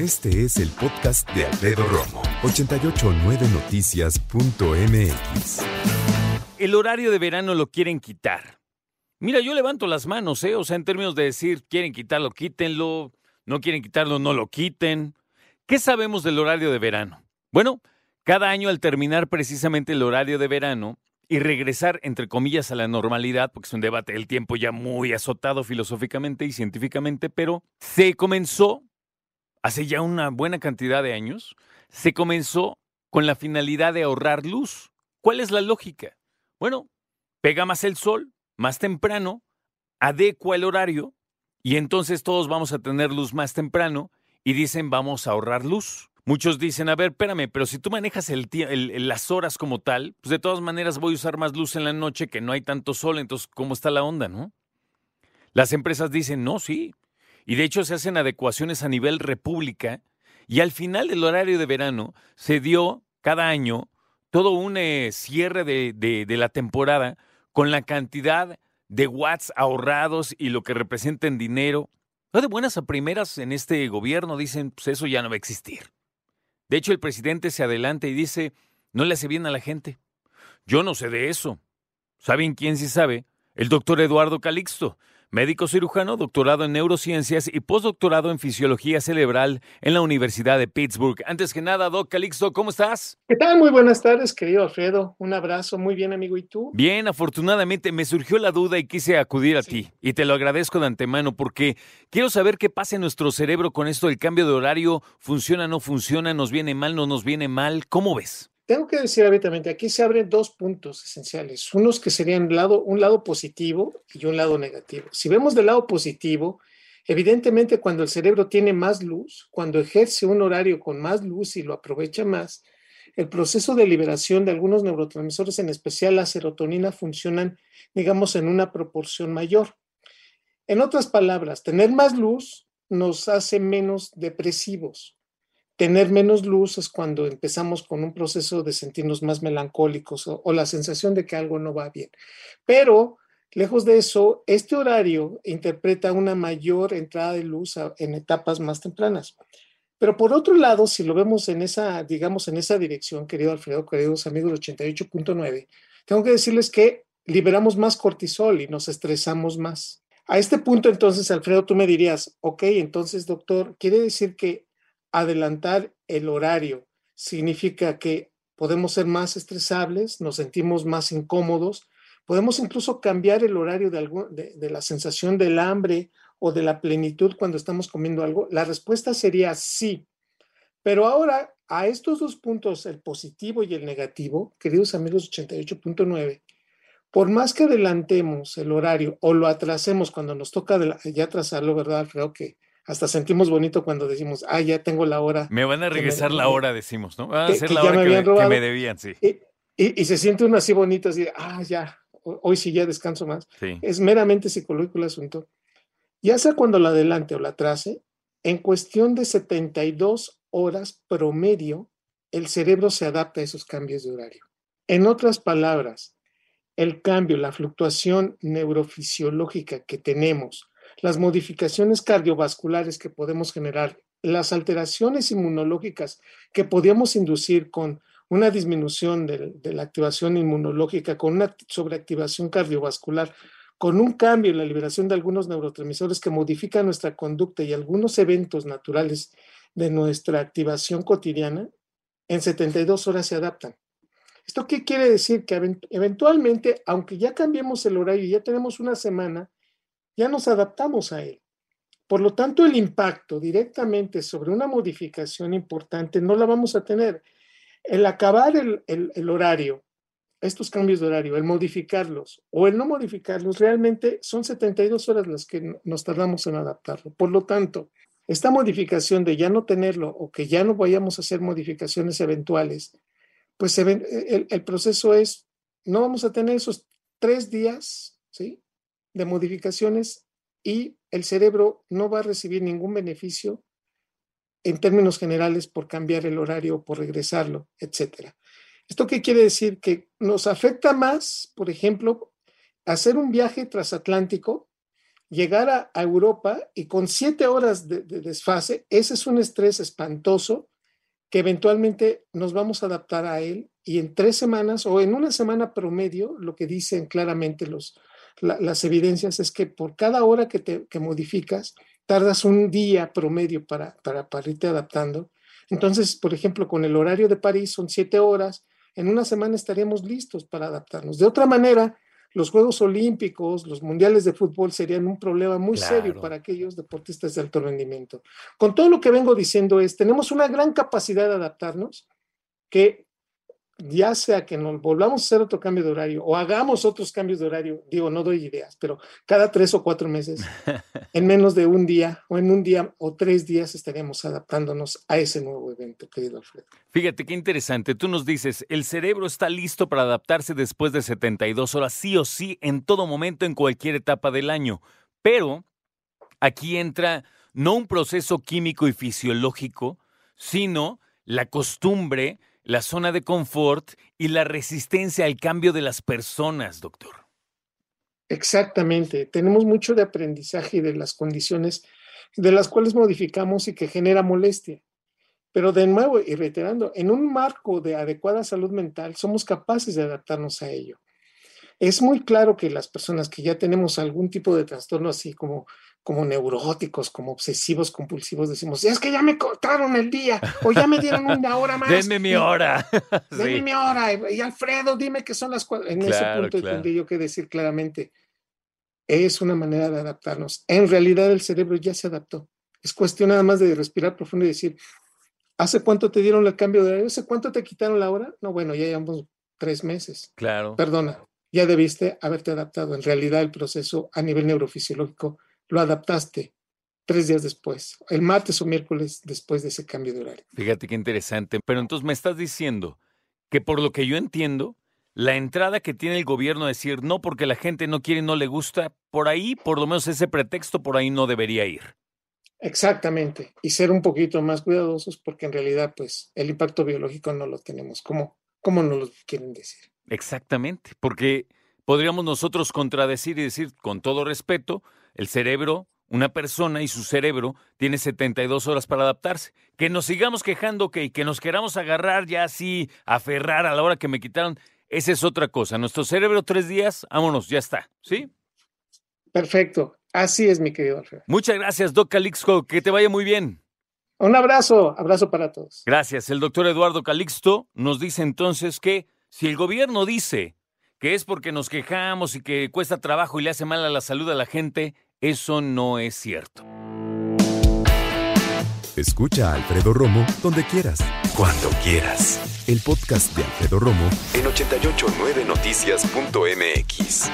Este es el podcast de Alfredo Romo, 889noticias.mx. El horario de verano lo quieren quitar. Mira, yo levanto las manos, ¿eh? O sea, en términos de decir, quieren quitarlo, quítenlo, no quieren quitarlo, no lo quiten. ¿Qué sabemos del horario de verano? Bueno, cada año al terminar precisamente el horario de verano y regresar, entre comillas, a la normalidad, porque es un debate del tiempo ya muy azotado filosóficamente y científicamente, pero se comenzó hace ya una buena cantidad de años, se comenzó con la finalidad de ahorrar luz. ¿Cuál es la lógica? Bueno, pega más el sol, más temprano, adecua el horario y entonces todos vamos a tener luz más temprano y dicen vamos a ahorrar luz. Muchos dicen, a ver, espérame, pero si tú manejas el, las horas como tal, pues de todas maneras voy a usar más luz en la noche que no hay tanto sol, entonces ¿cómo está la onda, no? Las empresas dicen, no, sí. Y de hecho se hacen adecuaciones a nivel república y al final del horario de verano se dio cada año todo un eh, cierre de, de la temporada con la cantidad de watts ahorrados y lo que representa en dinero. No de buenas a primeras en este gobierno dicen, pues eso ya no va a existir. De hecho, el presidente se adelanta y dice, no le hace bien a la gente. Yo no sé de eso. ¿Saben quién sí sabe? El doctor Eduardo Calixto, médico cirujano, doctorado en neurociencias y postdoctorado en fisiología cerebral en la Universidad de Pittsburgh. Antes que nada, Doc Calixto, ¿cómo estás? ¿Qué tal? Muy buenas tardes, querido Alfredo. Un abrazo, muy bien, amigo. ¿Y tú? Bien, afortunadamente me surgió la duda y quise acudir a ti. Y te lo agradezco de antemano porque quiero saber qué pasa en nuestro cerebro con esto del cambio de horario. ¿Funciona, no funciona? ¿Nos viene mal, no nos viene mal? ¿Cómo ves? Tengo que decir abiertamente, aquí se abren dos puntos esenciales, unos que serían lado, un lado positivo y un lado negativo. Si vemos del lado positivo, evidentemente cuando el cerebro tiene más luz, cuando ejerce un horario con más luz y lo aprovecha más, el proceso de liberación de algunos neurotransmisores, en especial la serotonina, funcionan, digamos, en una proporción mayor. En otras palabras, tener más luz nos hace menos depresivos tener menos luz es cuando empezamos con un proceso de sentirnos más melancólicos o, la sensación de que algo no va bien. Pero, lejos de eso, este horario interpreta una mayor entrada de luz en etapas más tempranas. Pero por otro lado, si lo vemos en esa, digamos, en esa dirección, querido Alfredo, queridos amigos de 88.9, tengo que decirles que liberamos más cortisol y nos estresamos más. A este punto, entonces, Alfredo, tú me dirías, ok, entonces, doctor, quiere decir que adelantar el horario significa que podemos ser más estresables, nos sentimos más incómodos, podemos incluso cambiar el horario de, de, la sensación del hambre o de la plenitud cuando estamos comiendo algo. La respuesta sería sí. Pero ahora, a estos dos puntos, el positivo y el negativo, queridos amigos 88.9, por más que adelantemos el horario o lo atrasemos cuando nos toca ya atrasarlo, ¿verdad, Alfredo? Que hasta sentimos bonito cuando decimos, ah, ya tengo la hora. Me van a regresar la hora, decimos, ¿no? Van a hacer la hora que me, debían, sí. Y, se siente uno así bonito, así, ah, ya, hoy sí ya descanso más. Es meramente psicológico el asunto. Ya sea cuando la adelante o la atrase, en cuestión de 72 horas promedio, el cerebro se adapta a esos cambios de horario. En otras palabras, el cambio, la fluctuación neurofisiológica que tenemos las modificaciones cardiovasculares que podemos generar, las alteraciones inmunológicas que podíamos inducir con una disminución de, la activación inmunológica, con una sobreactivación cardiovascular, con un cambio en la liberación de algunos neurotransmisores que modifican nuestra conducta y algunos eventos naturales de nuestra activación cotidiana, en 72 horas se adaptan. ¿Esto qué quiere decir? Que eventualmente, aunque ya cambiemos el horario y ya tenemos una semana, ya nos adaptamos a él. Por lo tanto, el impacto directamente sobre una modificación importante no la vamos a tener. El acabar el, horario, estos cambios de horario, el modificarlos o el no modificarlos, realmente son 72 horas las que nos tardamos en adaptarlo. Por lo tanto, esta modificación de ya no tenerlo o que ya no vayamos a hacer modificaciones eventuales, pues el, el proceso es, no vamos a tener esos tres días, ¿sí? De modificaciones y el cerebro no va a recibir ningún beneficio en términos generales por cambiar el horario, por regresarlo, etc. ¿Esto qué quiere decir? Que nos afecta más, por ejemplo, hacer un viaje transatlántico llegar a, Europa y con siete horas de, desfase, ese es un estrés espantoso que eventualmente nos vamos a adaptar a él y en tres semanas o en una semana promedio, lo que dicen claramente los, las evidencias es que por cada hora que, te, que modificas, tardas un día promedio para, para, para irte adaptando. Entonces, por ejemplo, con el horario de París son siete horas, en una semana estaríamos listos para adaptarnos. De otra manera, los Juegos Olímpicos, los Mundiales de Fútbol serían un problema muy serio para aquellos deportistas de alto rendimiento. Con todo lo que vengo diciendo es, tenemos una gran capacidad de adaptarnos que ya sea que nos volvamos a hacer otro cambio de horario o hagamos otros cambios de horario, digo, no doy ideas, pero cada tres o cuatro meses, en menos de un día o en un día o tres días estaríamos adaptándonos a ese nuevo evento, querido Alfredo. Fíjate qué interesante, tú nos dices, el cerebro está listo para adaptarse después de 72 horas, sí o sí, en todo momento, en cualquier etapa del año, pero aquí entra no un proceso químico y fisiológico, sino la costumbre, la zona de confort y la resistencia al cambio de las personas, doctor. Exactamente. Tenemos mucho de aprendizaje de las condiciones de las cuales modificamos y que genera molestia. Pero de nuevo, y reiterando, en un marco de adecuada salud mental somos capaces de adaptarnos a ello. Es muy claro que las personas que ya tenemos algún tipo de trastorno así como como neuróticos, como obsesivos compulsivos, decimos, es que ya me cortaron el día o ya me dieron una hora más. Denme mi hora. Denme mi hora. Y Alfredo, dime que son las cuatro. En ese punto tendría yo que decir claramente, es una manera de adaptarnos. En realidad el cerebro ya se adaptó. Es cuestión nada más de respirar profundo y decir, ¿hace cuánto te dieron el cambio de horario? ¿Hace cuánto te quitaron la hora? No, bueno, ya llevamos tres meses. Claro. Perdona, ya debiste haberte adaptado. En realidad el proceso a nivel neurofisiológico lo adaptaste tres días después, el martes o miércoles después de ese cambio de horario. Fíjate qué interesante. Pero entonces me estás diciendo que por lo que yo entiendo, la entrada que tiene el gobierno a decir no porque la gente no quiere y no le gusta, por ahí, por lo menos ese pretexto, por ahí no debería ir. Exactamente. Y ser un poquito más cuidadosos porque en realidad, pues, el impacto biológico no lo tenemos. ¿Cómo, cómo nos lo quieren decir? Exactamente. Porque podríamos nosotros contradecir y decir, con todo respeto, el cerebro, una persona y su cerebro tiene 72 horas para adaptarse. Que nos sigamos quejando, que, que nos queramos agarrar ya así, aferrar a la hora que me quitaron, esa es otra cosa. Nuestro cerebro tres días, vámonos, ya está, ¿sí? Perfecto. Así es, mi querido Alfredo. Muchas gracias, Doc Calixto. Que te vaya muy bien. Un abrazo, abrazo para todos. Gracias. El doctor Eduardo Calixto nos dice entonces que si el gobierno dice que es porque nos quejamos y que cuesta trabajo y le hace mal a la salud a la gente, eso no es cierto. Escucha a Alfredo Romo donde quieras. Cuando quieras. El podcast de Alfredo Romo en 889noticias.mx.